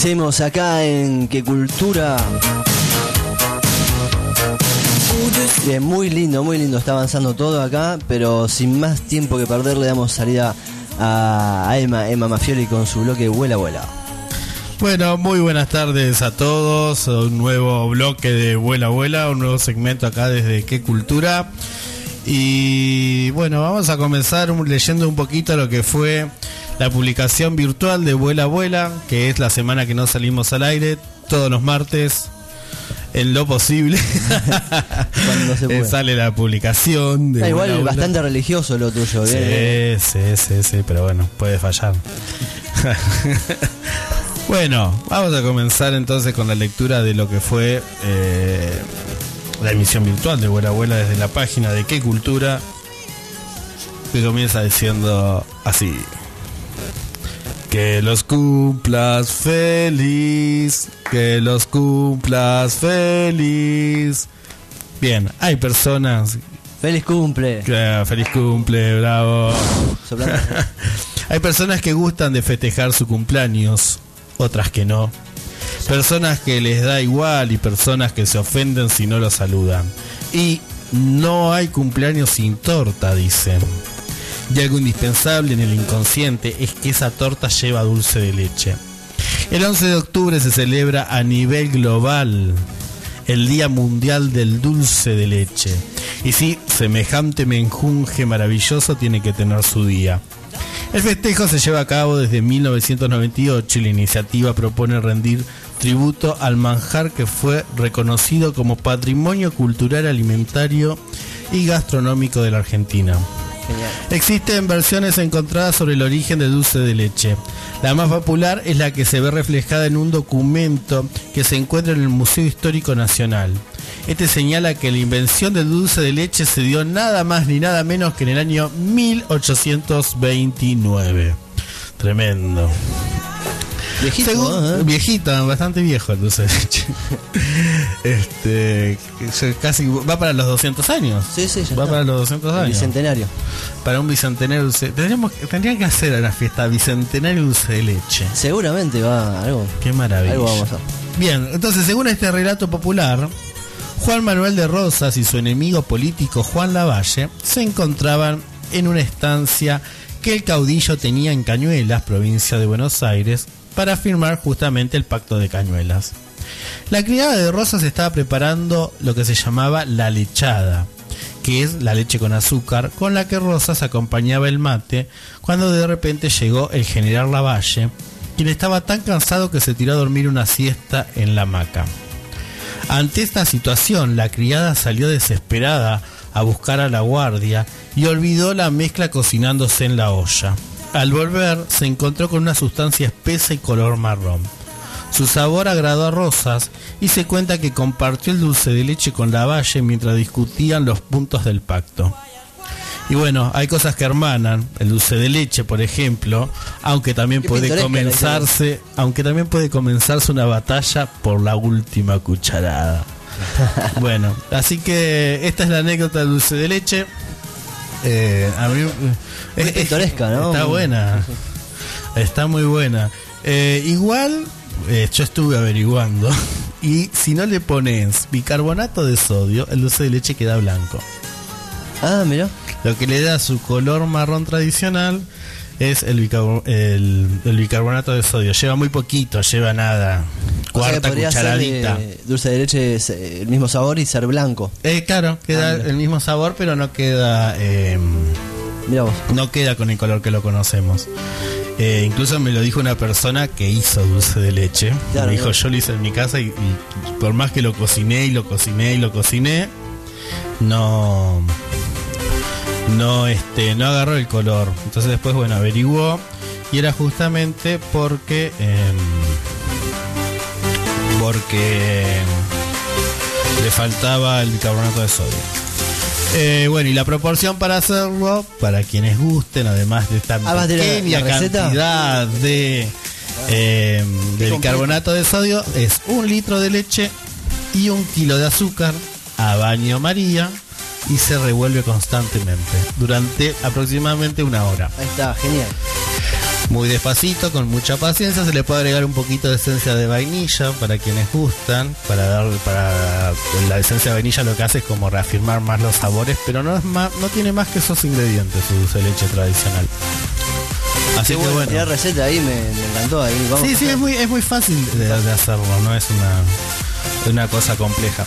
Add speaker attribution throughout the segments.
Speaker 1: seguimos acá en Que Cultura. Bien, muy lindo, muy lindo. Está avanzando todo acá, pero sin más tiempo que perder, le damos salida a Emma, Emma Mafioli con su bloque Vuela, Vuela.
Speaker 2: Bueno, muy buenas tardes a todos. Un nuevo bloque de Vuela, Vuela, un nuevo segmento acá desde Qué Cultura. Y bueno, vamos a comenzar leyendo un poquito lo que fue la publicación virtual de Vuela Vuela, que es la semana que no salimos al aire, todos los martes, en lo posible. Cuando se puede. Sale la publicación.
Speaker 1: De igual bastante religioso lo tuyo.
Speaker 2: Sí, sí, sí, sí, pero bueno, puede fallar. bueno, vamos a comenzar entonces con la lectura de lo que fue eh, la emisión virtual de Vuela Vuela desde la página de Qué Cultura, que comienza diciendo así. Que los cumplas feliz, que los cumplas feliz. Bien, hay personas.
Speaker 1: Feliz cumple.
Speaker 2: feliz cumple, bravo. hay personas que gustan de festejar su cumpleaños, otras que no. Personas que les da igual y personas que se ofenden si no lo saludan. Y no hay cumpleaños sin torta, dicen. Y algo indispensable en el inconsciente es que esa torta lleva dulce de leche. El 11 de octubre se celebra a nivel global el Día Mundial del Dulce de Leche. Y sí, semejante menjunje maravilloso tiene que tener su día. El festejo se lleva a cabo desde 1998 y la iniciativa propone rendir tributo al manjar que fue reconocido como Patrimonio Cultural Alimentario y Gastronómico de la Argentina. Existen versiones encontradas sobre el origen del dulce de leche. La más popular es la que se ve reflejada en un documento que se encuentra en el Museo Histórico Nacional. Este señala que la invención del dulce de leche se dio nada más ni nada menos que en el año 1829. Tremendo.
Speaker 1: Viejito,
Speaker 2: ¿eh? Viejita, bastante viejo el dulce de leche. este, casi va para los 200 años.
Speaker 1: Sí, sí,
Speaker 2: Va para los 200 años.
Speaker 1: bicentenario.
Speaker 2: Para un bicentenario dulce. Tendríamos, tendrían que hacer una fiesta bicentenario dulce de leche.
Speaker 1: Seguramente va algo.
Speaker 2: Qué maravilla.
Speaker 1: Algo vamos a
Speaker 2: Bien, entonces, según este relato popular, Juan Manuel de Rosas y su enemigo político Juan Lavalle se encontraban en una estancia que el caudillo tenía en Cañuelas, provincia de Buenos Aires, para firmar justamente el pacto de Cañuelas. La criada de Rosas estaba preparando lo que se llamaba la lechada, que es la leche con azúcar, con la que Rosas acompañaba el mate, cuando de repente llegó el general Lavalle, quien estaba tan cansado que se tiró a dormir una siesta en la hamaca. Ante esta situación, la criada salió desesperada a buscar a la guardia y olvidó la mezcla cocinándose en la olla. Al volver, se encontró con una sustancia espesa y color marrón. Su sabor agradó a Rosas y se cuenta que compartió el dulce de leche con la valle mientras discutían los puntos del pacto. Y bueno, hay cosas que hermanan, el dulce de leche, por ejemplo, aunque también puede comenzarse, aunque también puede comenzarse una batalla por la última cucharada. bueno, así que esta es la anécdota del dulce de leche.
Speaker 1: Eh, a mí, es pintoresca, ¿no?
Speaker 2: Está buena. Está muy buena. Eh, igual, eh, yo estuve averiguando. Y si no le pones bicarbonato de sodio, el dulce de leche queda blanco.
Speaker 1: Ah, mira.
Speaker 2: Lo que le da su color marrón tradicional es el, bicarbonato de sodio. Lleva muy poquito, lleva nada. Cuarta cucharadita.
Speaker 1: dulce de leche es el mismo sabor y ser blanco.
Speaker 2: Eh, claro, queda ah, el mismo sabor, pero no queda. Eh, no queda con el color que lo conocemos. Eh, incluso me lo dijo una persona que hizo dulce de leche. me dijo, yo lo hice en mi casa y, por más que lo cociné y lo cociné y lo cociné, no no este no agarró el color. Entonces después bueno averiguó y era justamente porque em, porque le faltaba el bicarbonato de sodio. Eh, bueno, y la proporción para hacerlo, para quienes gusten, además de esta pequeña cantidad de, eh, de bicarbonato de sodio, es un litro de leche y un kilo de azúcar a baño María y se revuelve constantemente durante aproximadamente una hora.
Speaker 1: Ahí está, genial.
Speaker 2: muy despacito, con mucha paciencia. Se le puede agregar un poquito de esencia de vainilla para quienes gustan. Para dar, para la esencia de vainilla lo que hace es como reafirmar más los sabores, pero no es más, no tiene más que esos ingredientes su dulce de leche tradicional.
Speaker 1: Así que bueno. La receta ahí me, encantó. Ahí
Speaker 2: vamos sí, sí, es muy, es muy fácil de, hacerlo, no es una, una cosa compleja.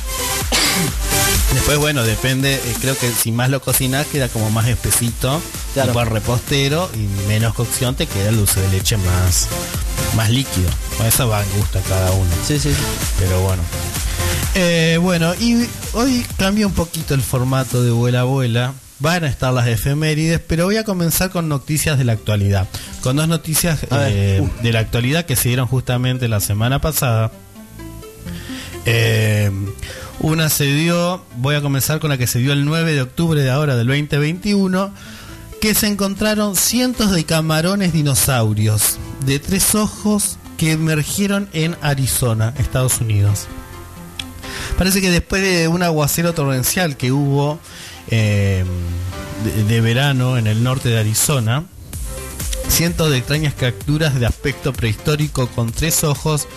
Speaker 2: Después, bueno, depende, eh, creo que si más lo cocinas queda como más espesito, claro. tipo repostero, y menos cocción te queda el dulce de leche más, más líquido. Eso va en gusto a cada uno.
Speaker 1: Sí, sí.
Speaker 2: Pero bueno. Eh, bueno, y hoy cambia un poquito el formato de Vuela Abuela. Van a estar las efemérides, pero voy a comenzar con noticias de la actualidad. Con dos noticias eh, de la actualidad que se dieron justamente la semana pasada. Eh, una se dio, voy a comenzar con la que se dio el 9 de octubre de ahora del 2021, que se encontraron cientos de camarones dinosaurios de tres ojos que emergieron en Arizona, Estados Unidos. Parece que después de un aguacero torrencial que hubo eh, de verano en el norte de Arizona, Cientos de extrañas capturas de aspecto prehistórico con tres ojos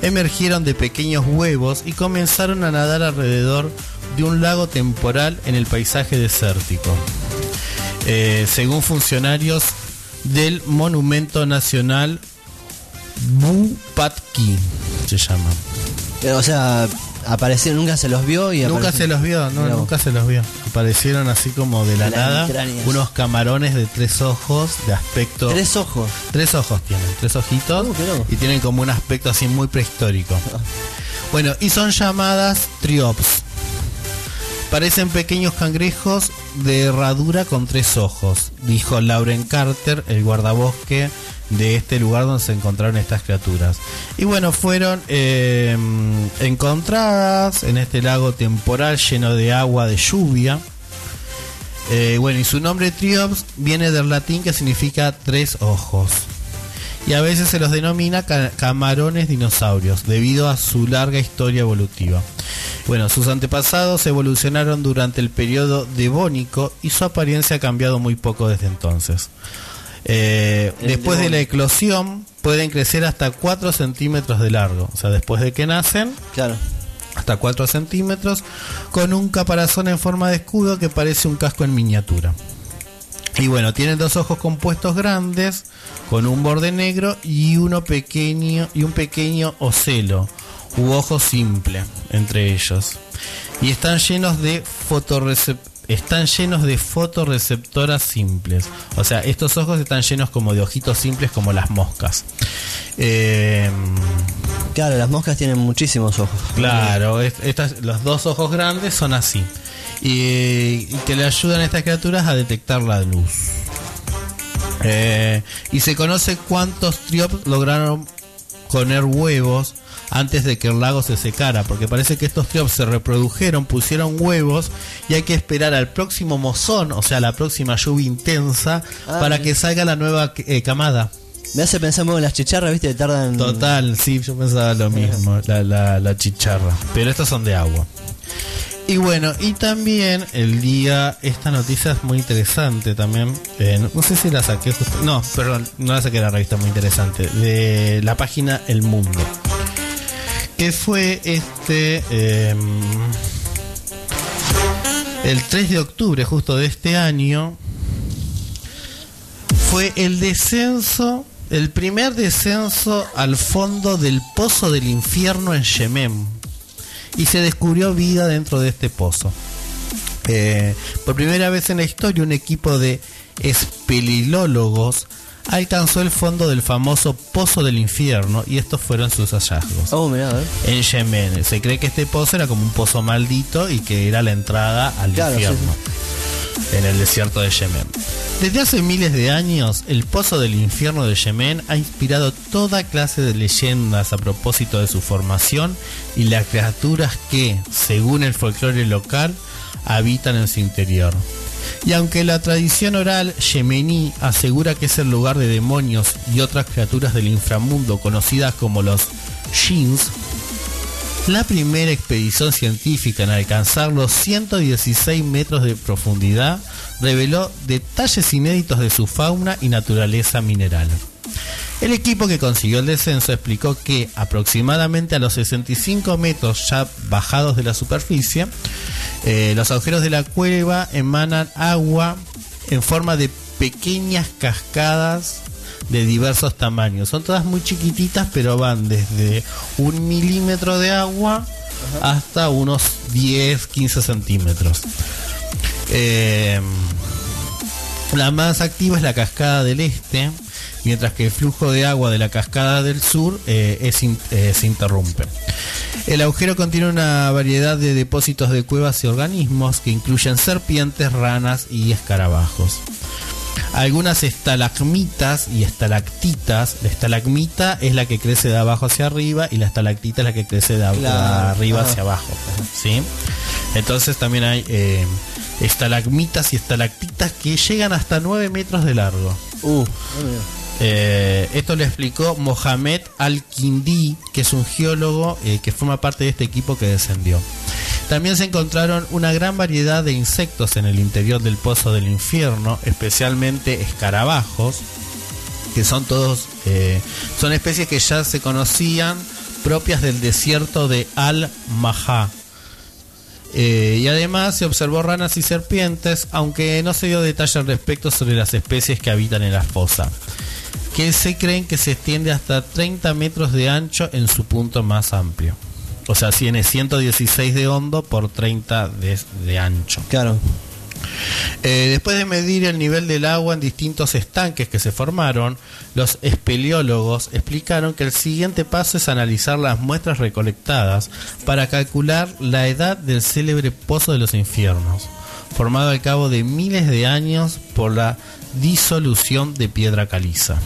Speaker 2: emergieron de pequeños huevos y comenzaron a nadar alrededor de un lago temporal en el paisaje desértico. Eh, según funcionarios del Monumento Nacional Bupatki, se llama.
Speaker 1: Eh, o sea, aparecieron, nunca se los vio y
Speaker 2: Nunca se los vio, no, nunca se los vio. Aparecieron así como de la, nada unos camarones de tres ojos de aspecto.
Speaker 1: Tres ojos.
Speaker 2: Tres ojos tienen, tres ojitos uh, y tienen como un aspecto así muy prehistórico. bueno, y son llamadas triops. Parecen pequeños cangrejos de herradura con tres ojos, dijo Lauren Carter, el guardabosque de este lugar donde se encontraron estas criaturas. Y bueno, fueron em, encontradas en este lago temporal lleno de agua de lluvia. Eh, bueno, y su nombre Triops viene del latín que significa tres ojos. Y a veces se los denomina camarones dinosaurios, debido a su larga historia evolutiva. Bueno, sus antepasados evolucionaron durante el periodo devónico y su apariencia ha cambiado muy poco desde entonces. Eh, después de la eclosión pueden crecer hasta 4 centímetros de largo. O sea, después de que nacen,
Speaker 1: claro.
Speaker 2: hasta 4 centímetros, con un caparazón en forma de escudo que parece un casco en miniatura. Y bueno, tienen dos ojos compuestos grandes, con un borde negro y uno pequeño y un pequeño ocelo u ojo simple entre ellos. Y están llenos de fotorreceptores están llenos de fotoreceptoras simples. O sea, estos ojos están llenos como de ojitos simples como las moscas.
Speaker 1: Eh, claro, las moscas tienen muchísimos ojos.
Speaker 2: Claro, los dos ojos grandes son así. Y, que le ayudan a estas criaturas a detectar la luz. Eh, y se conoce cuántos triops lograron poner huevos antes de que el lago se secara, porque parece que estos triops se reprodujeron, pusieron huevos y hay que esperar al próximo mozón, o sea, la próxima lluvia intensa, ah, para que salga la nueva eh, camada.
Speaker 1: Me hace pensar en las chicharras, ¿viste? Tardan.
Speaker 2: Total, sí, yo pensaba lo mismo, la, la, chicharra. Pero estas son de agua. Y bueno, y también el día, esta noticia es muy interesante también. Eh, no, sé si la saqué justo. No, perdón, no la saqué la revista muy interesante. De la página El Mundo que fue este em, el 3 de octubre justo de este año fue el descenso el primer descenso al fondo del pozo del infierno en Yemen. Y se descubrió vida dentro de este pozo. Eh, por primera vez en la historia un equipo de espelilólogos alcanzó el fondo del famoso Pozo del Infierno y estos fueron sus hallazgos.
Speaker 1: Oh,
Speaker 2: en Yemen. Se cree que este pozo era como un pozo maldito y que era la entrada al infierno. En el desierto de Yemen. Desde hace miles de años, el Pozo del Infierno de Yemen ha inspirado toda clase de leyendas a propósito de su formación y las criaturas que, según el folclore local, habitan en su interior. Y aunque la tradición oral yemení asegura que es el lugar de demonios y otras criaturas del inframundo conocidas como los Shins, la primera expedición científica en alcanzar los 116 metros de profundidad reveló detalles inéditos de su fauna y naturaleza mineral. El equipo que consiguió el descenso explicó que aproximadamente a los 65 metros ya bajados de la superficie, eh, los agujeros de la cueva emanan agua en forma de pequeñas cascadas de diversos tamaños. Son todas muy chiquititas, pero van desde un milímetro de agua hasta unos 10, 15 centímetros. Eh, la más activa es la cascada del este, mientras que el flujo de agua de la cascada del sur eh, eh, se interrumpe. El agujero contiene una variedad de depósitos de cuevas y organismos que incluyen serpientes, ranas y escarabajos. Algunas estalagmitas y estalactitas. La estalagmita es la que crece de abajo hacia arriba y la estalactita es la que crece de, arriba hacia abajo. ¿sí? Entonces también hay eh, estalagmitas y estalactitas que llegan hasta 9 metros de largo. Uh, eh, esto lo explicó Mohamed Al-Kindi, que es un geólogo eh, que forma parte de este equipo que descendió. También se encontraron una gran variedad de insectos en el interior del pozo del infierno, especialmente escarabajos, que son todos, eh, son especies que ya se conocían propias del desierto de Al-Mahá. y además se observó ranas y serpientes, aunque no se dio detalle al respecto sobre las especies que habitan en la fosa que se creen que se extiende hasta 30 metros de ancho en su punto más amplio. O sea, tiene 116 de hondo por 30 de, ancho.
Speaker 1: Claro.
Speaker 2: Eh, después de medir el nivel del agua en distintos estanques que se formaron, los espeleólogos explicaron que el siguiente paso es analizar las muestras recolectadas para calcular la edad del célebre Pozo de los Infiernos, formado al cabo de miles de años por la disolución de piedra caliza.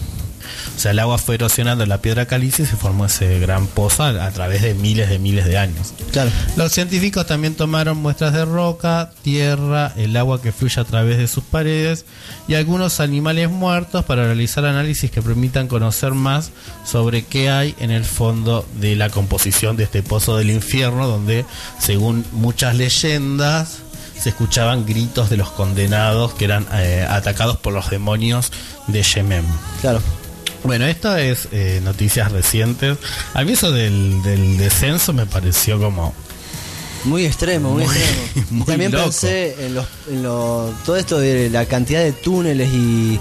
Speaker 2: O sea, el agua fue erosionando la piedra caliza y se formó ese gran pozo a, través de miles de miles de años.
Speaker 1: Claro.
Speaker 2: Los científicos también tomaron muestras de roca, tierra, el agua que fluye a través de sus paredes y algunos animales muertos para realizar análisis que permitan conocer más sobre qué hay en el fondo de la composición de este pozo del infierno, donde, según muchas leyendas, se escuchaban gritos de los condenados que eran eh, atacados por los demonios de Yemen.
Speaker 1: Claro.
Speaker 2: Bueno, esto es eh, noticias recientes. A mí eso del, descenso me pareció como...
Speaker 1: Muy extremo, muy, extremo. También pensé en, todo esto de la cantidad de túneles y,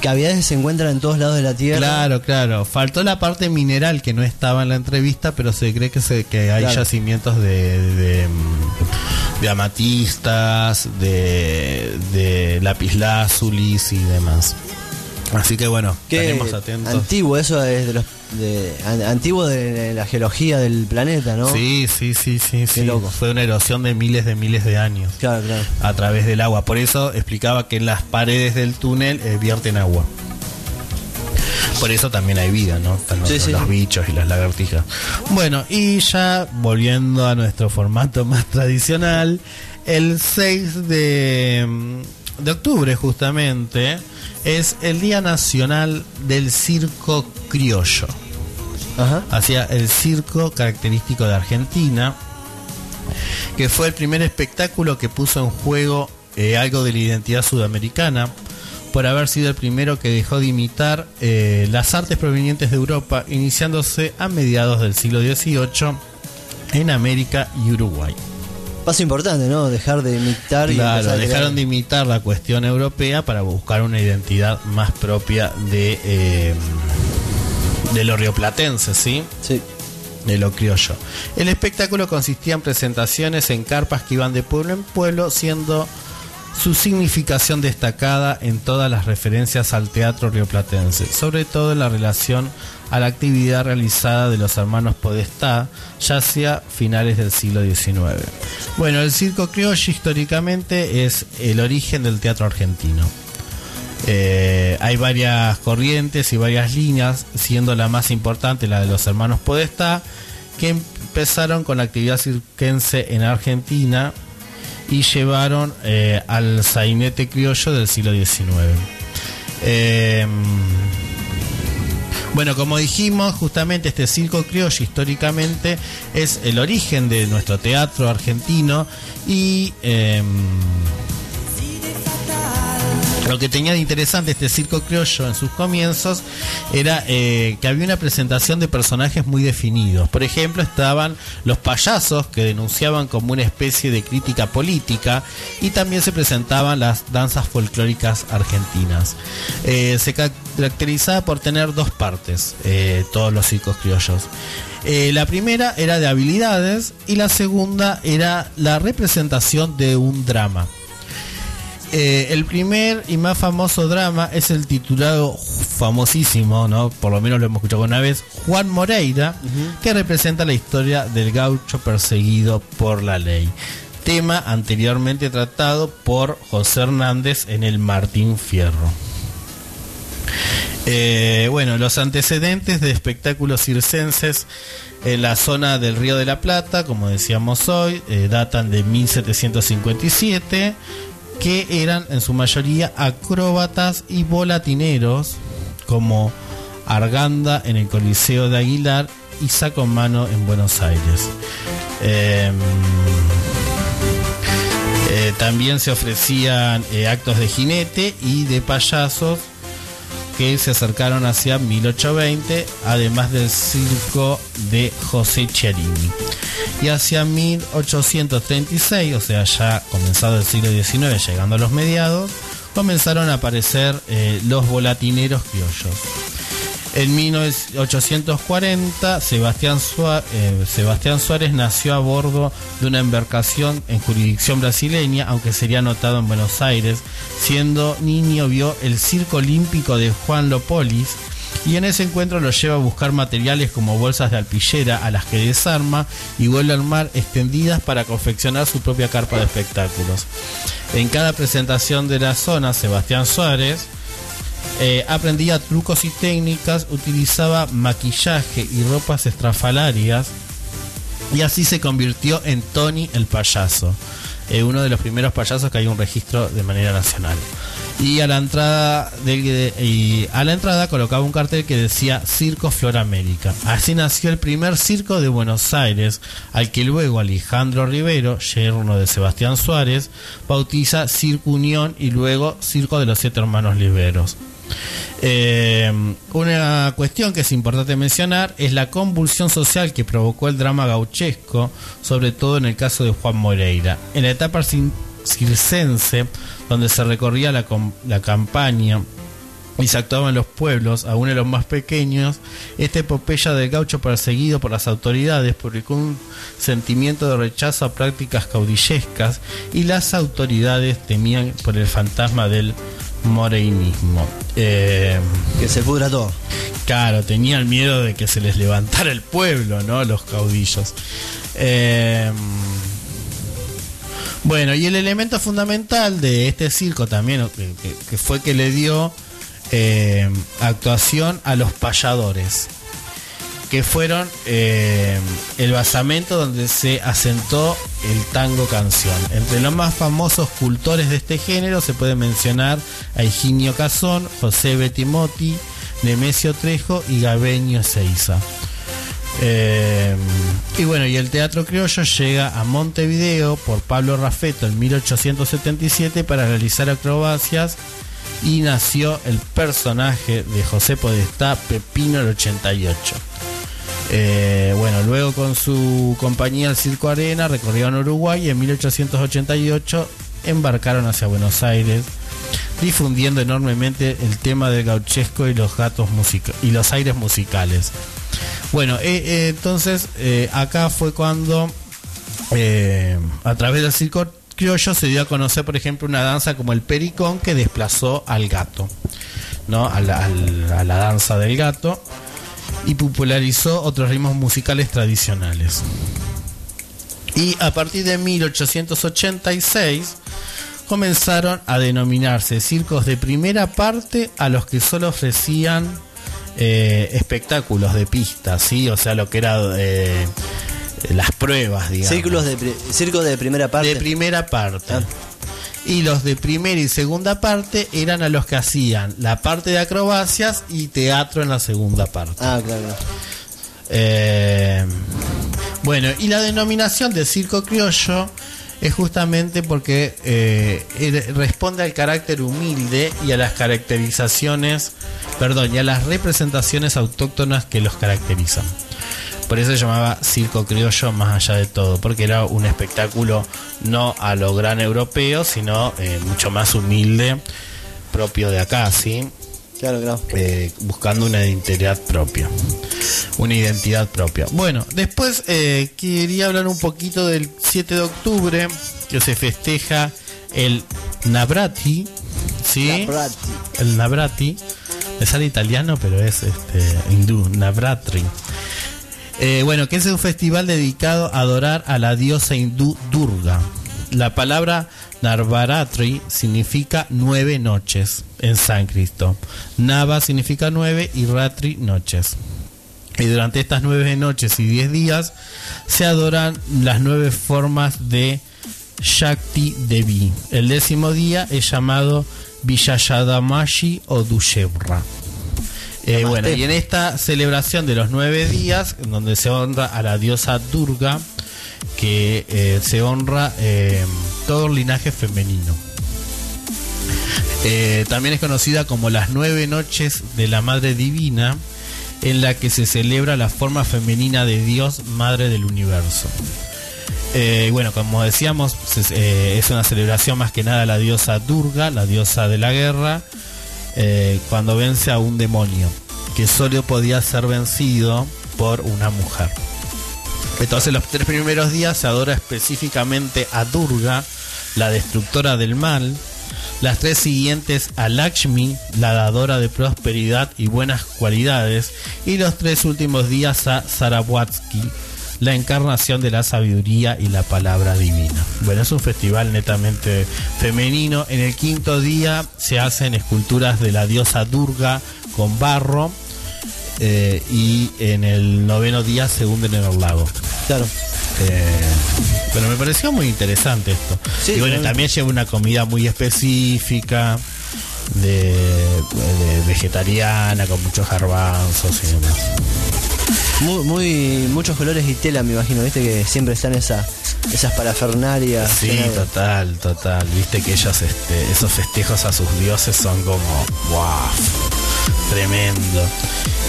Speaker 1: cavidades que se encuentran en todos lados de la Tierra.
Speaker 2: Claro, claro. Faltó la parte mineral que no estaba en la entrevista, pero se cree que, se, que hay yacimientos de, de, amatistas, de, de y demás. Así que bueno, estaremos atentos.
Speaker 1: Antiguo, eso es de los de, antiguo de la geología del planeta, ¿no?
Speaker 2: Sí, sí, sí, sí. sí. Fue una erosión de miles de miles de años.
Speaker 1: Claro, claro.
Speaker 2: A través del agua. Por eso explicaba que en las paredes del túnel eh, vierten agua. Por eso también hay vida, ¿no? Están los, bichos y las lagartijas. Bueno, y ya volviendo a nuestro formato más tradicional, el 6 de, de octubre justamente es el Día Nacional del Circo Criollo. Hacia el circo característico de Argentina, que fue el primer espectáculo que puso en juego eh, algo de la identidad sudamericana, por haber sido el primero que dejó de imitar eh, las artes provenientes de Europa, iniciándose a mediados del siglo XVIII en América y Uruguay.
Speaker 1: Paso importante, ¿no? Dejar de imitar
Speaker 2: y Claro, dejaron de imitar la cuestión europea para buscar una identidad más propia de, eh, de lo rioplatense, ¿sí?
Speaker 1: Sí.
Speaker 2: De lo criollo. El espectáculo consistía en presentaciones en carpas que iban de pueblo en pueblo, siendo su significación destacada en todas las referencias al teatro rioplatense, sobre todo en la relación a la actividad realizada de los hermanos Podestá, ya hacia finales del siglo XIX. Bueno, el circo criollo históricamente es el origen del teatro argentino. Eh, hay varias corrientes y varias líneas, siendo la más importante la de los hermanos Podestá, que empezaron con la actividad circense en Argentina y llevaron eh, al sainete criollo del siglo XIX. Bueno, como dijimos, justamente este circo criollo históricamente es el origen de nuestro teatro argentino y em, Lo que tenía de interesante este circo criollo en sus comienzos era eh, que había una presentación de personajes muy definidos. Por ejemplo, estaban los payasos que denunciaban como una especie de crítica política y también se presentaban las danzas folclóricas argentinas. Eh, se caracterizaba por tener dos partes, eh, todos los circos criollos. la primera era de habilidades y la segunda era la representación de un drama. Eh, el primer y más famoso drama es el titulado famosísimo, ¿no? Por lo menos lo hemos escuchado una vez, Juan Moreira, que representa la historia del gaucho perseguido por la ley. Tema anteriormente tratado por José Hernández en el Martín Fierro. Eh, bueno, los antecedentes de espectáculos circenses en la zona del Río de la Plata, como decíamos hoy, eh, datan de 1757 que eran en su mayoría acróbatas y volatineros, como Arganda en el Coliseo de Aguilar y Saco Mano en Buenos Aires. Em, eh, también se ofrecían eh, actos de jinete y de payasos que se acercaron hacia 1820, además del circo de José Chiarini. Y hacia 1836, o sea, ya comenzado el siglo XIX, llegando a los mediados, comenzaron a aparecer eh, los volatineros criollos. En 1840, Sebastián Suárez, eh, Sebastián Suárez nació a bordo de una embarcación en jurisdicción brasileña, aunque sería anotado en Buenos Aires. Siendo niño vio el Circo Olímpico de Juan Lopolis y en ese encuentro lo lleva a buscar materiales como bolsas de alpillera a las que desarma y vuelve al mar extendidas para confeccionar su propia carpa de espectáculos. En cada presentación de la zona, Sebastián Suárez eh, aprendía trucos y técnicas, utilizaba maquillaje y ropas estrafalarias y así se convirtió en Tony el payaso, eh, uno de los primeros payasos que hay un registro de manera nacional. Y a la entrada y a la entrada colocaba un cartel que decía Circo Flor América. Así nació el primer circo de Buenos Aires, al que luego Alejandro Rivero, yerno de Sebastián Suárez, bautiza Circo Unión y luego Circo de los Siete Hermanos Liberos. Eh, una cuestión que es importante mencionar es la convulsión social que provocó el drama gauchesco, sobre todo en el caso de Juan Moreira. En la etapa circense, donde se recorría la, campaña y se actuaba en los pueblos, aún en los más pequeños, esta epopeya del gaucho perseguido por las autoridades publicó un sentimiento de rechazo a prácticas caudillescas y las autoridades temían por el fantasma del moreinismo.
Speaker 1: Eh, que se pudra todo.
Speaker 2: Claro, tenían miedo de que se les levantara el pueblo, ¿no? Los caudillos. Eh, bueno, y el elemento fundamental de este circo también, que, fue que le dio eh, actuación a los payadores que fueron eh, el basamento donde se asentó el tango canción. Entre los más famosos cultores de este género se puede mencionar a Higinio Cazón, José Betimotti, Nemesio Trejo y Gabeño Seiza. Eh, y bueno, y el teatro criollo llega a Montevideo por Pablo Raffetto en 1877 para realizar acrobacias y nació el personaje de José Podestá Pepino el 88. Eh, bueno, luego con su compañía el Circo Arena recorrieron Uruguay y en 1888 embarcaron hacia Buenos Aires, difundiendo enormemente el tema del gauchesco y los gatos y los aires musicales. Bueno, eh, eh, entonces acá fue cuando a través del circo criollo se dio a conocer, por ejemplo, una danza como el pericón que desplazó al gato, ¿no? a la danza del gato y popularizó otros ritmos musicales tradicionales. Y a partir de 1886 comenzaron a denominarse circos de primera parte a los que solo ofrecían eh, espectáculos de pista, ¿sí? o sea, lo que era eh, las pruebas, digamos.
Speaker 1: Círculos de circos de primera parte.
Speaker 2: De primera parte. Ah y los de primera y segunda parte eran a los que hacían la parte de acrobacias y teatro en la segunda parte.
Speaker 1: Ah, claro.
Speaker 2: Eh, bueno, y la denominación de circo criollo es justamente porque eh, responde al carácter humilde y a las caracterizaciones, perdón, y a las representaciones autóctonas que los caracterizan. Por eso se llamaba circo criollo más allá de todo, porque era un espectáculo no a lo gran europeo, sino eh, mucho más humilde, propio de acá, ¿sí?
Speaker 1: Claro, claro.
Speaker 2: Eh, buscando una identidad propia. Una identidad propia. Bueno, después eh, quería hablar un poquito del 7 de octubre, que se festeja el Navrati, ¿sí?
Speaker 1: Navrati.
Speaker 2: El Navrati. Me sale italiano, pero es este, hindú, Navratri. Eh, bueno, que es un festival dedicado a adorar a la diosa hindú Durga. La palabra Narvaratri significa nueve noches en sánscrito. Nava significa nueve y Ratri noches. Y durante estas nueve noches y diez días se adoran las nueve formas de Shakti Devi. El décimo día es llamado Vishayadamashi o Dushevra. Eh, bueno, y en esta celebración de los nueve días, en donde se honra a la diosa Durga, que eh, se honra eh, todo el linaje femenino. También es conocida como las nueve noches de la Madre Divina, en la que se celebra la forma femenina de Dios, Madre del Universo. Eh, bueno, como decíamos, eh, es una celebración más que nada a la diosa Durga, la diosa de la guerra, eh, cuando vence a un demonio, que solo podía ser vencido por una mujer. Entonces los tres primeros días se adora específicamente a Durga, la destructora del mal. Las tres siguientes a Lakshmi, la dadora de prosperidad y buenas cualidades. Y los tres últimos días a Saraswati, la encarnación de la sabiduría y la palabra divina. Bueno, es un festival netamente femenino. En el quinto día se hacen esculturas de la diosa Durga con barro. eh, y en el noveno día se hunden en el lago.
Speaker 1: Claro.
Speaker 2: Eh, pero me pareció muy interesante esto.
Speaker 1: Sí,
Speaker 2: y bueno,
Speaker 1: también.
Speaker 2: también lleva una comida muy específica, de, de vegetariana, con muchos garbanzos y demás.
Speaker 1: Muy, muy, muchos colores y tela, me imagino, viste que siempre están esa, esas parafernalias.
Speaker 2: Sí, total, total. Viste que ellos, este, esos festejos a sus dioses son como, wow, tremendo.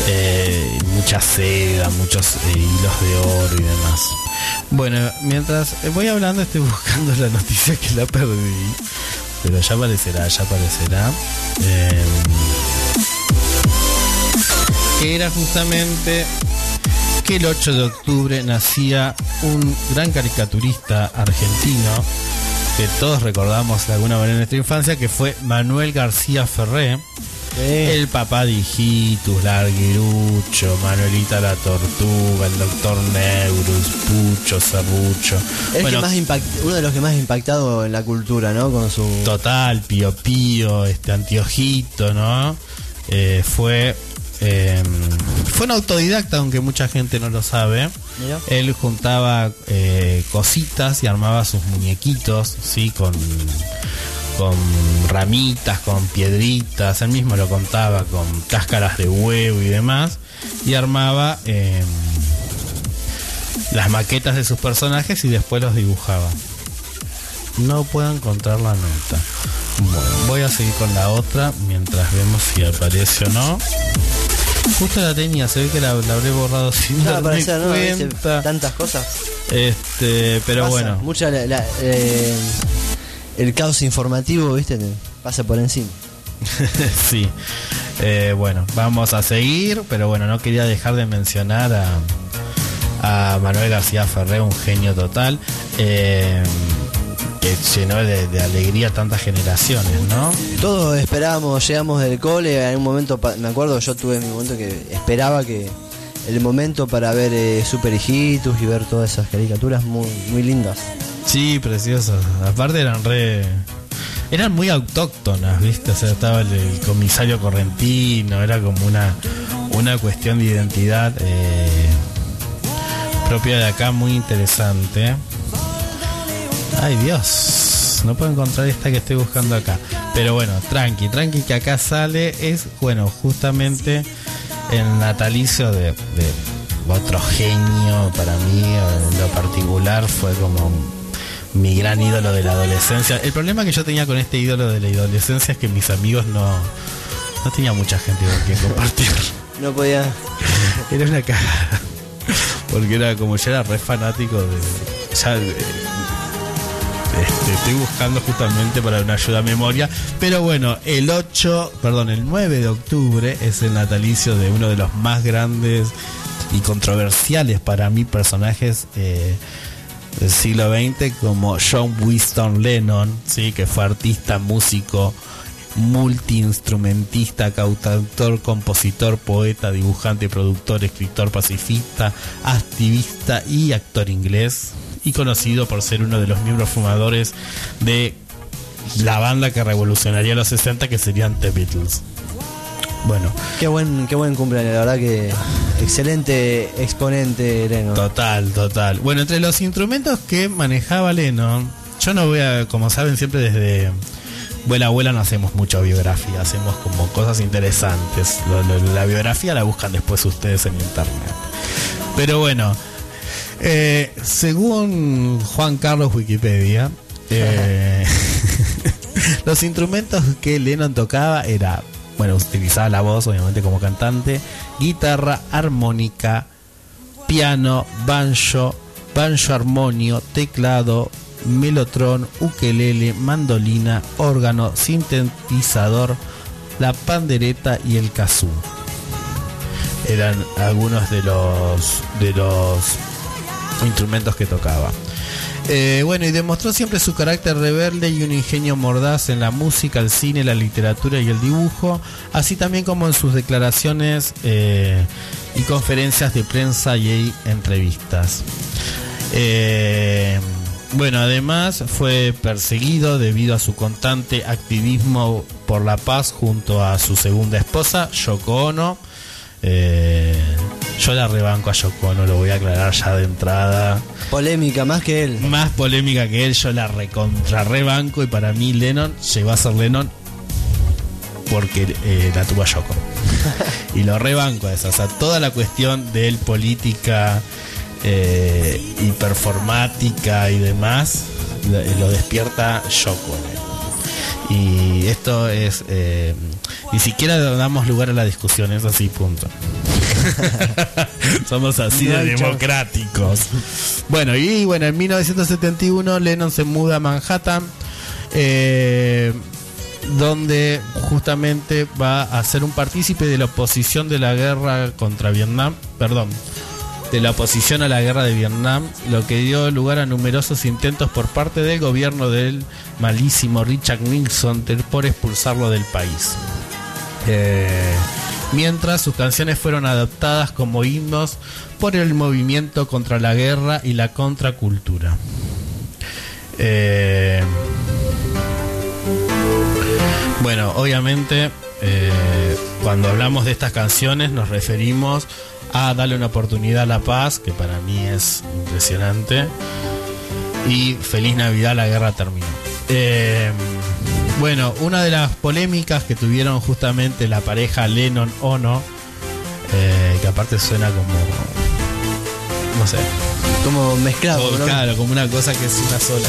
Speaker 2: Eh, mucha seda, muchos eh, hilos de oro y demás. Bueno, mientras eh, voy hablando estoy buscando la noticia que la perdí. Pero ya aparecerá, ya aparecerá. Eh, que era justamente que el 8 de octubre nacía un gran caricaturista argentino que todos recordamos de alguna manera en nuestra infancia, que fue Manuel García Ferré, el papá de Hijitus, Larguirucho, Manuelita la Tortuga, el doctor Neurus, Pucho, Serrucho.
Speaker 1: El
Speaker 2: Bueno,
Speaker 1: que más impact- uno de los que más impactado en la cultura, ¿no? Con su.
Speaker 2: Total, Pío Pío, este Antiojito, ¿no? Eh, fue eh, fue un autodidacta, aunque mucha gente no lo sabe.
Speaker 1: Mira.
Speaker 2: Él juntaba eh, cositas y armaba sus muñequitos, sí, con con ramitas, con piedritas. Él mismo lo contaba con cáscaras de huevo y demás y armaba eh, las maquetas de sus personajes y después los dibujaba. No puedo encontrar la nota. Bueno, voy a seguir con la otra mientras vemos si aparece o no. Justo la tenía, se ve que la, la habré borrado sin
Speaker 1: No,
Speaker 2: darme
Speaker 1: ¿no? Tantas cosas.
Speaker 2: Este, pero
Speaker 1: Pasa.
Speaker 2: bueno,
Speaker 1: Mucha la- la- eh, el caos informativo, ¿viste? Te pasa por encima.
Speaker 2: sí. Eh, bueno, vamos a seguir, pero bueno, no quería dejar de mencionar a, a Manuel García Ferré, un genio total, eh, que llenó de, de alegría tantas generaciones, ¿no?
Speaker 1: Todos esperábamos, llegamos del cole, en un momento, me acuerdo, yo tuve mi momento que esperaba que el momento para ver eh, Super Hijitus y ver todas esas caricaturas muy, muy lindas.
Speaker 2: Sí, preciosos. Aparte eran re... Eran muy autóctonas, ¿viste? O sea, estaba el, el comisario correntino, era como una, una cuestión de identidad eh, propia de acá, muy interesante. Ay, Dios. No puedo encontrar esta que estoy buscando acá. Pero bueno, tranqui, tranqui que acá sale. Es, bueno, justamente el natalicio de, de otro genio para mí. En lo particular fue como mi gran ídolo de la adolescencia. El problema que yo tenía con este ídolo de la adolescencia es que mis amigos no, no tenía mucha gente con quien compartir.
Speaker 1: No podía.
Speaker 2: Era una cara. Porque era como yo era re fanático de. Ya, eh, este, estoy buscando justamente para una ayuda a memoria. Pero bueno, el 8, perdón, el 9 de octubre es el natalicio de uno de los más grandes y controversiales para mí personajes eh, del siglo XX, como John Winston Lennon, ¿sí? que fue artista, músico, multiinstrumentista, cantautor, compositor, poeta, dibujante, productor, escritor, pacifista, activista y actor inglés. Y conocido por ser uno de los miembros fumadores de la banda que revolucionaría los 60, que serían The Beatles. Bueno,
Speaker 1: Qué buen, qué buen cumpleaños, la verdad que excelente exponente, Leno.
Speaker 2: Total, total. Bueno, entre los instrumentos que manejaba Lennon, yo no voy a, como saben, siempre desde Vuela Abuela no hacemos mucha biografía, hacemos como cosas interesantes. La biografía la buscan después ustedes en internet. Pero bueno, eh, según Juan Carlos Wikipedia, eh, los instrumentos que Lennon tocaba era, bueno, utilizaba la voz obviamente como cantante, guitarra, armónica, piano, banjo, banjo armonio, teclado, melotron, ukelele, mandolina, órgano, sintetizador, la pandereta y el kazoo. Eran algunos de los de los instrumentos que tocaba. Eh, bueno, y demostró siempre su carácter rebelde y un ingenio mordaz en la música, el cine, la literatura y el dibujo, así también como en sus declaraciones eh, y conferencias de prensa y entrevistas. Eh, bueno, además fue perseguido debido a su constante activismo por la paz junto a su segunda esposa, Yoko Ono. Yo la rebanco a Yoko Ono, lo voy a aclarar ya de entrada.
Speaker 1: Polémica, más que él.
Speaker 2: Más polémica que él, yo la recontra rebanco y para mí Lennon llegó a ser Lennon porque eh, la tuvo a Yoko. y lo rebanco a eso. O sea, toda la cuestión de él, política, eh, y performática y demás, lo, lo despierta Yoko. en él. Y esto es. eh, ni siquiera damos lugar a la discusión, es así, punto. Somos así
Speaker 1: No
Speaker 2: de
Speaker 1: chance.
Speaker 2: democráticos. Bueno, y bueno, en 1971 Lennon se muda a Manhattan, eh, donde justamente va a ser un partícipe de la oposición de la guerra contra Vietnam, perdón, de la oposición a la guerra de Vietnam, lo que dio lugar a numerosos intentos por parte del gobierno del malísimo Richard Nixon por expulsarlo del país. Eh, mientras sus canciones fueron adoptadas como himnos por el movimiento contra la guerra y la contracultura. Eh, bueno, obviamente eh, cuando hablamos de estas canciones nos referimos a Darle una oportunidad a la paz, que para mí es impresionante, y Feliz Navidad, la guerra terminó. Eh, bueno, una de las polémicas que tuvieron justamente la pareja Lennon-Ono, eh, que aparte suena como, no sé,
Speaker 1: Como mezclado, ¿no?
Speaker 2: Claro, como una cosa que es una sola.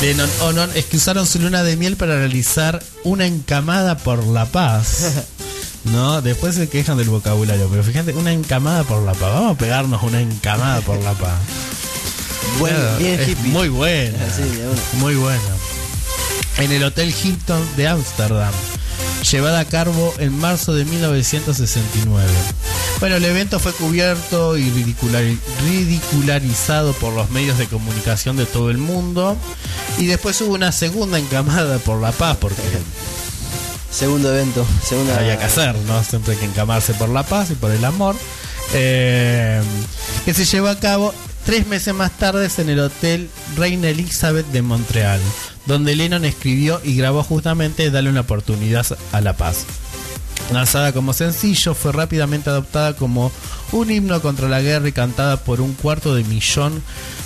Speaker 2: Lennon Onon es que usaron su luna de miel para realizar una encamada por la paz. ¿No? Después se quejan del vocabulario, pero fíjate, una encamada por la paz. Vamos a pegarnos una encamada por la paz.
Speaker 1: Buen-
Speaker 2: Claro,
Speaker 1: bien
Speaker 2: es
Speaker 1: hippie.
Speaker 2: Muy buena.
Speaker 1: Sí.
Speaker 2: Muy buena. En el Hotel Hilton de Ámsterdam. Llevada a cabo en marzo de 1969. Bueno, el evento fue cubierto y ridiculari- ridicularizado por los medios de comunicación de todo el mundo. Y después hubo una segunda encamada por la paz, porque
Speaker 1: Segundo evento. Segunda...
Speaker 2: había que hacer, ¿no? Siempre hay que encamarse por la paz y por el amor. Eh, que se llevó a cabo tres meses más tarde en el Hotel Reina Elizabeth de Montreal, donde Lennon escribió y grabó justamente Dale una oportunidad a la paz. Lanzada como sencillo, fue rápidamente adoptada como un himno contra la guerra y cantada por un cuarto de millón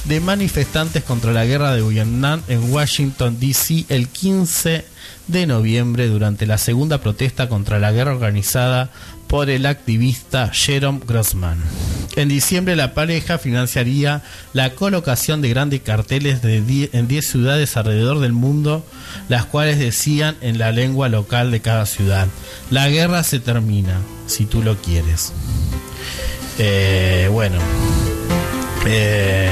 Speaker 2: de manifestantes contra la guerra de Vietnam en Washington, D.C. el 15 de noviembre durante la segunda protesta contra la guerra organizada por el activista Jerome Grossman. En diciembre la pareja financiaría la colocación de grandes carteles en 10 ciudades alrededor del mundo, las cuales decían en la lengua local de cada ciudad, la guerra se termina, si tú lo quieres. Eh, bueno. Eh,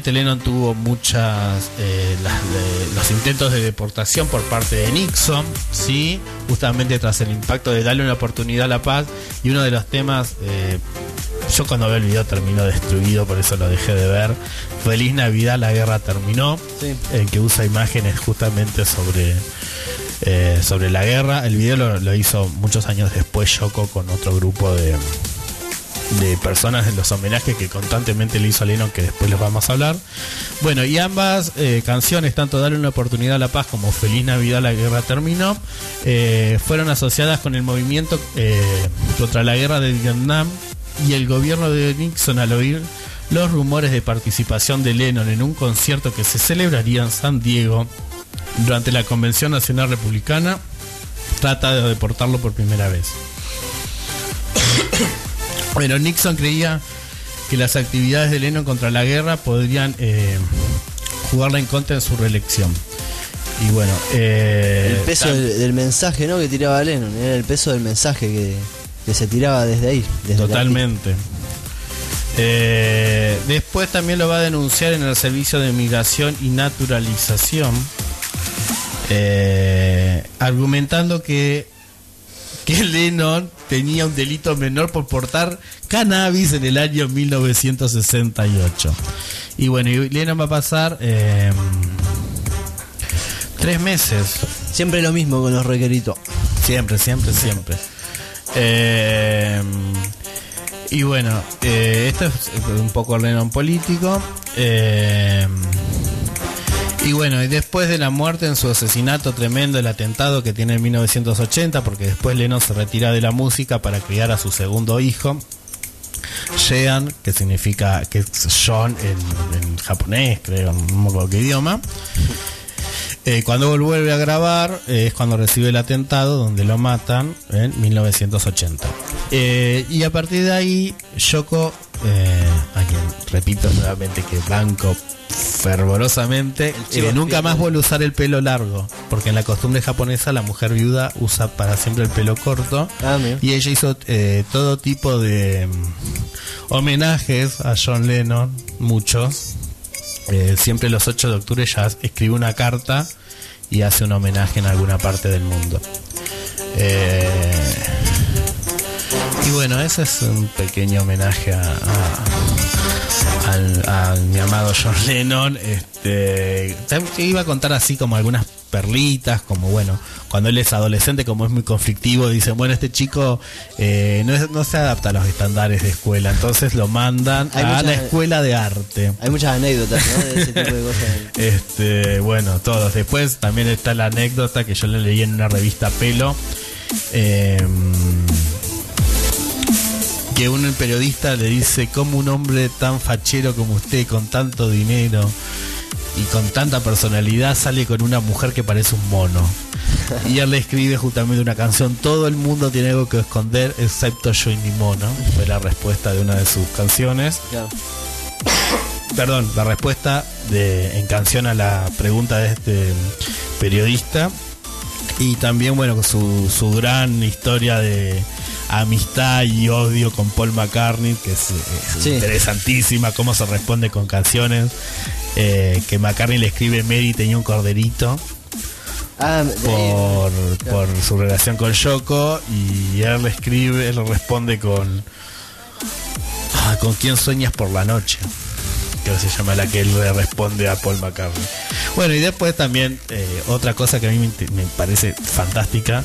Speaker 2: obviamente Lennon tuvo muchas eh, las- de- los intentos de deportación por parte de Nixon, sí, justamente tras el impacto de darle una oportunidad a la paz y uno de los temas, eh, yo cuando veo el video terminó destruido, por eso lo dejé de ver. Feliz Navidad, la guerra terminó,
Speaker 1: Sí.
Speaker 2: el que usa imágenes justamente sobre eh, sobre la guerra. El video lo, lo hizo muchos años después Yoko con otro grupo de de personas en los homenajes que constantemente le hizo a Lennon, que después les vamos a hablar. Bueno, y ambas eh, canciones, tanto Darle una oportunidad a la paz como Feliz Navidad, la guerra terminó, eh, fueron asociadas con el movimiento eh, contra la guerra de Vietnam y el gobierno de Nixon al oír los rumores de participación de Lennon en un concierto que se celebraría en San Diego durante la Convención Nacional Republicana, trata de deportarlo por primera vez. Bueno, Nixon creía que las actividades de Lennon contra la guerra podrían eh, jugarla en contra en su reelección. Y bueno, eh,
Speaker 1: El peso del, del mensaje ¿no? que tiraba Lennon, era el peso del mensaje que, que se tiraba desde ahí. Desde
Speaker 2: Totalmente. Eh, después también lo va a denunciar en el Servicio de Migración y Naturalización, eh, argumentando que, que Lennon tenía un delito menor por portar cannabis en el año 1968. Y bueno, y Lennon va a pasar eh, tres meses
Speaker 1: Siempre lo mismo con los requeritos.
Speaker 2: Siempre, siempre, siempre. Eh, y bueno, eh, esto es un poco Lennon político. Eh, y bueno, y después de la muerte en su asesinato tremendo, el atentado que tiene en 1980, porque después Lennon se retira de la música para criar a su segundo hijo, Jean, que significa que es John en, japonés, creo, no me acuerdo qué idioma. Eh, cuando vuelve a grabar eh, es cuando recibe el atentado donde lo matan en 1980. Eh, y a partir de ahí, Yoko, eh, a quien repito nuevamente que banco fervorosamente, eh, nunca más vuelve a usar el pelo largo, porque en la costumbre japonesa la mujer viuda usa para siempre el pelo corto.
Speaker 1: Ah.
Speaker 2: Y ella hizo eh, todo tipo de mm, homenajes a John Lennon, muchos. Eh, siempre los 8 de octubre ya escribe una carta y hace un homenaje en alguna parte del mundo. Eh, y bueno, ese es un pequeño homenaje a, a- al, a mi amado John Lennon. Este, te iba a contar así como algunas perlitas, como bueno, cuando él es adolescente, como es muy conflictivo, dicen, bueno, este chico eh, no, es- no se adapta a los estándares de escuela, entonces lo mandan
Speaker 1: Hay
Speaker 2: a
Speaker 1: muchas-
Speaker 2: la escuela de arte.
Speaker 1: Hay muchas anécdotas ¿no? de ese tipo de cosas.
Speaker 2: Este, bueno, todos. Después también está la anécdota que yo le leí en una revista Pelo. eh, que un periodista le dice cómo un hombre tan fachero como usted, con tanto dinero y con tanta personalidad, sale con una mujer que parece un mono. Y él le escribe justamente una canción, todo el mundo tiene algo que esconder excepto yo y mi mono. Fue la respuesta de una de sus canciones
Speaker 1: Claro.
Speaker 2: perdón, la respuesta de, en canción a la pregunta de este periodista. Y también, bueno, su, su gran historia de amistad y odio con Paul McCartney, que es, es
Speaker 1: Sí.
Speaker 2: interesantísima, cómo se responde con canciones. eh, que McCartney le escribe Mary tenía un corderito
Speaker 1: Ah,
Speaker 2: por,
Speaker 1: claro.
Speaker 2: por su relación con Yoko y él le escribe, él le responde con ah, con quién sueñas por la noche que se llama la que él le responde a Paul McCartney bueno y después también eh, otra cosa que a mí me parece fantástica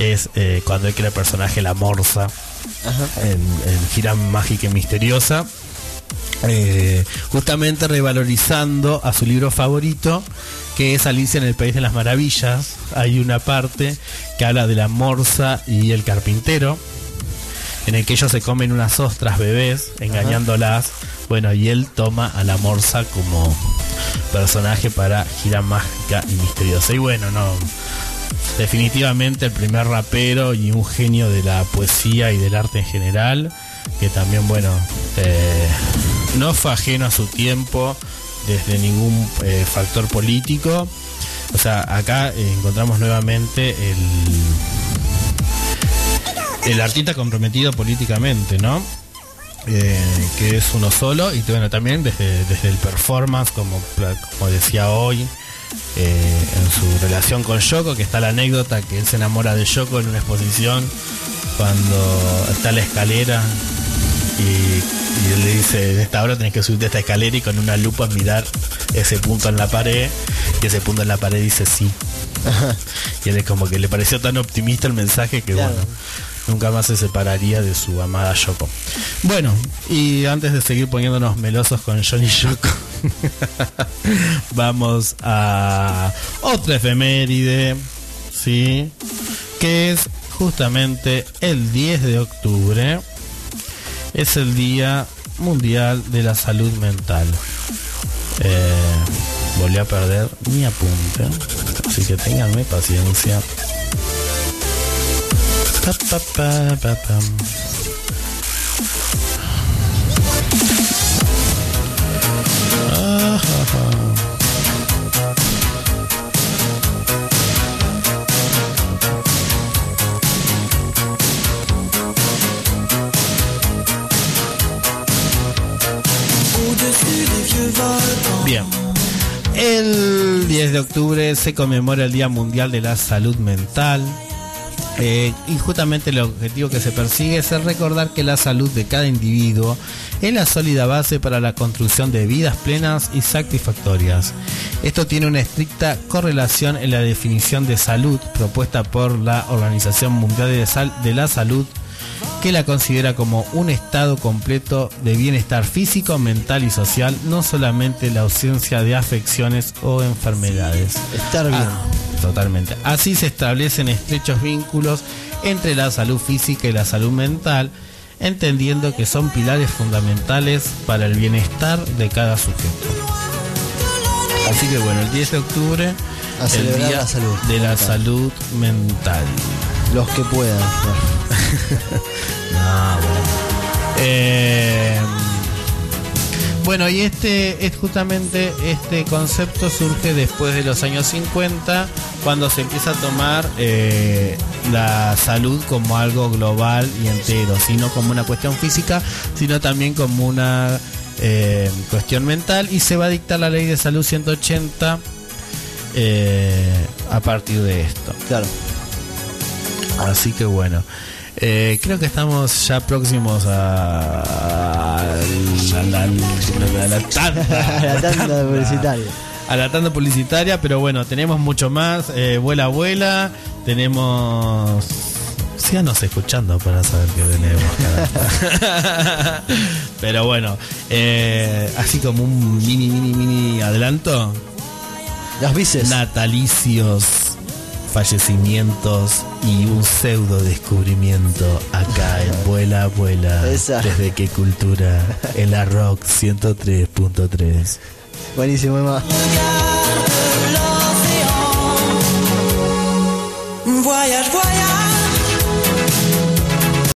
Speaker 2: es eh, cuando él crea el personaje La Morsa
Speaker 1: Ajá.
Speaker 2: en, en Gira Mágica y Misteriosa. eh, justamente revalorizando a su libro favorito, que es Alicia en el País de las Maravillas. Hay una parte que habla de la morsa y el carpintero, en el que ellos se comen unas ostras bebés, engañándolas. Bueno, y él toma a la morsa como personaje para Gira Mágica y Misteriosa. Y bueno, no. Definitivamente el primer rapero y un genio de la poesía y del arte en general, que también, bueno, eh, no fue ajeno a su tiempo desde ningún eh, factor político. O sea, acá eh, encontramos nuevamente el, el artista comprometido políticamente, ¿no? Que es uno solo y bueno, también desde, desde el performance, como, como decía hoy, eh, en su relación con Yoko, que está la anécdota que él se enamora de Yoko en una exposición cuando está la escalera y, y él le dice, en esta hora tenés que subirte a esta escalera y con una lupa mirar ese punto en la pared y ese punto en la pared dice sí. y él es como que le pareció tan optimista el mensaje que
Speaker 1: Claro.
Speaker 2: bueno, nunca más se separaría de su amada Yoko. Bueno, y antes de seguir poniéndonos melosos con Johnny Yoko, vamos a otra efeméride, ¿sí? Que es justamente el 10 de octubre. Es el Día Mundial de la Salud Mental. Eh, volví a perder mi apunte, así que tenganme paciencia. Pa, pa, pa, octubre se conmemora el Día Mundial de la Salud Mental. Eh, y justamente el objetivo que se persigue es el recordar que la salud de cada individuo es la sólida base para la construcción de vidas plenas y satisfactorias. Esto tiene una estricta correlación en la definición de salud propuesta por la Organización Mundial de, Sal- de la Salud que la considera como un estado completo de bienestar físico, mental y social, no solamente la ausencia de afecciones o enfermedades.
Speaker 1: Estar bien.
Speaker 2: Ah, totalmente. Así se establecen estrechos vínculos entre la salud física y la salud mental, entendiendo que son pilares fundamentales para el bienestar de cada sujeto. Así que bueno, el 10 de octubre,
Speaker 1: A
Speaker 2: el día
Speaker 1: la salud
Speaker 2: de la
Speaker 1: mental.
Speaker 2: salud mental.
Speaker 1: Los que puedan.
Speaker 2: No, bueno. Eh, bueno, y este es justamente este concepto surge después de los años 50, cuando se empieza a tomar eh, la salud como algo global y entero, sino como una cuestión física, sino también como una eh, cuestión mental, y se va a dictar la ley de salud 180 eh, a partir de esto.
Speaker 1: Claro.
Speaker 2: Así que bueno. Eh, creo que estamos ya próximos a, a la, tanda,
Speaker 1: la tanda publicitaria.
Speaker 2: a la tanda publicitaria, pero bueno, tenemos mucho más. Eh, vuela, vuela. Tenemos. Síganos escuchando para saber qué tenemos. pero bueno, eh, así como un mini, mini, mini adelanto.
Speaker 1: Las bices.
Speaker 2: Natalicios, fallecimientos y un pseudo descubrimiento acá en Vuela Vuela.
Speaker 1: Esa.
Speaker 2: Desde qué cultura, en la Rock 103.3.
Speaker 1: Buenísimo, Emma.
Speaker 3: Voyage, voyage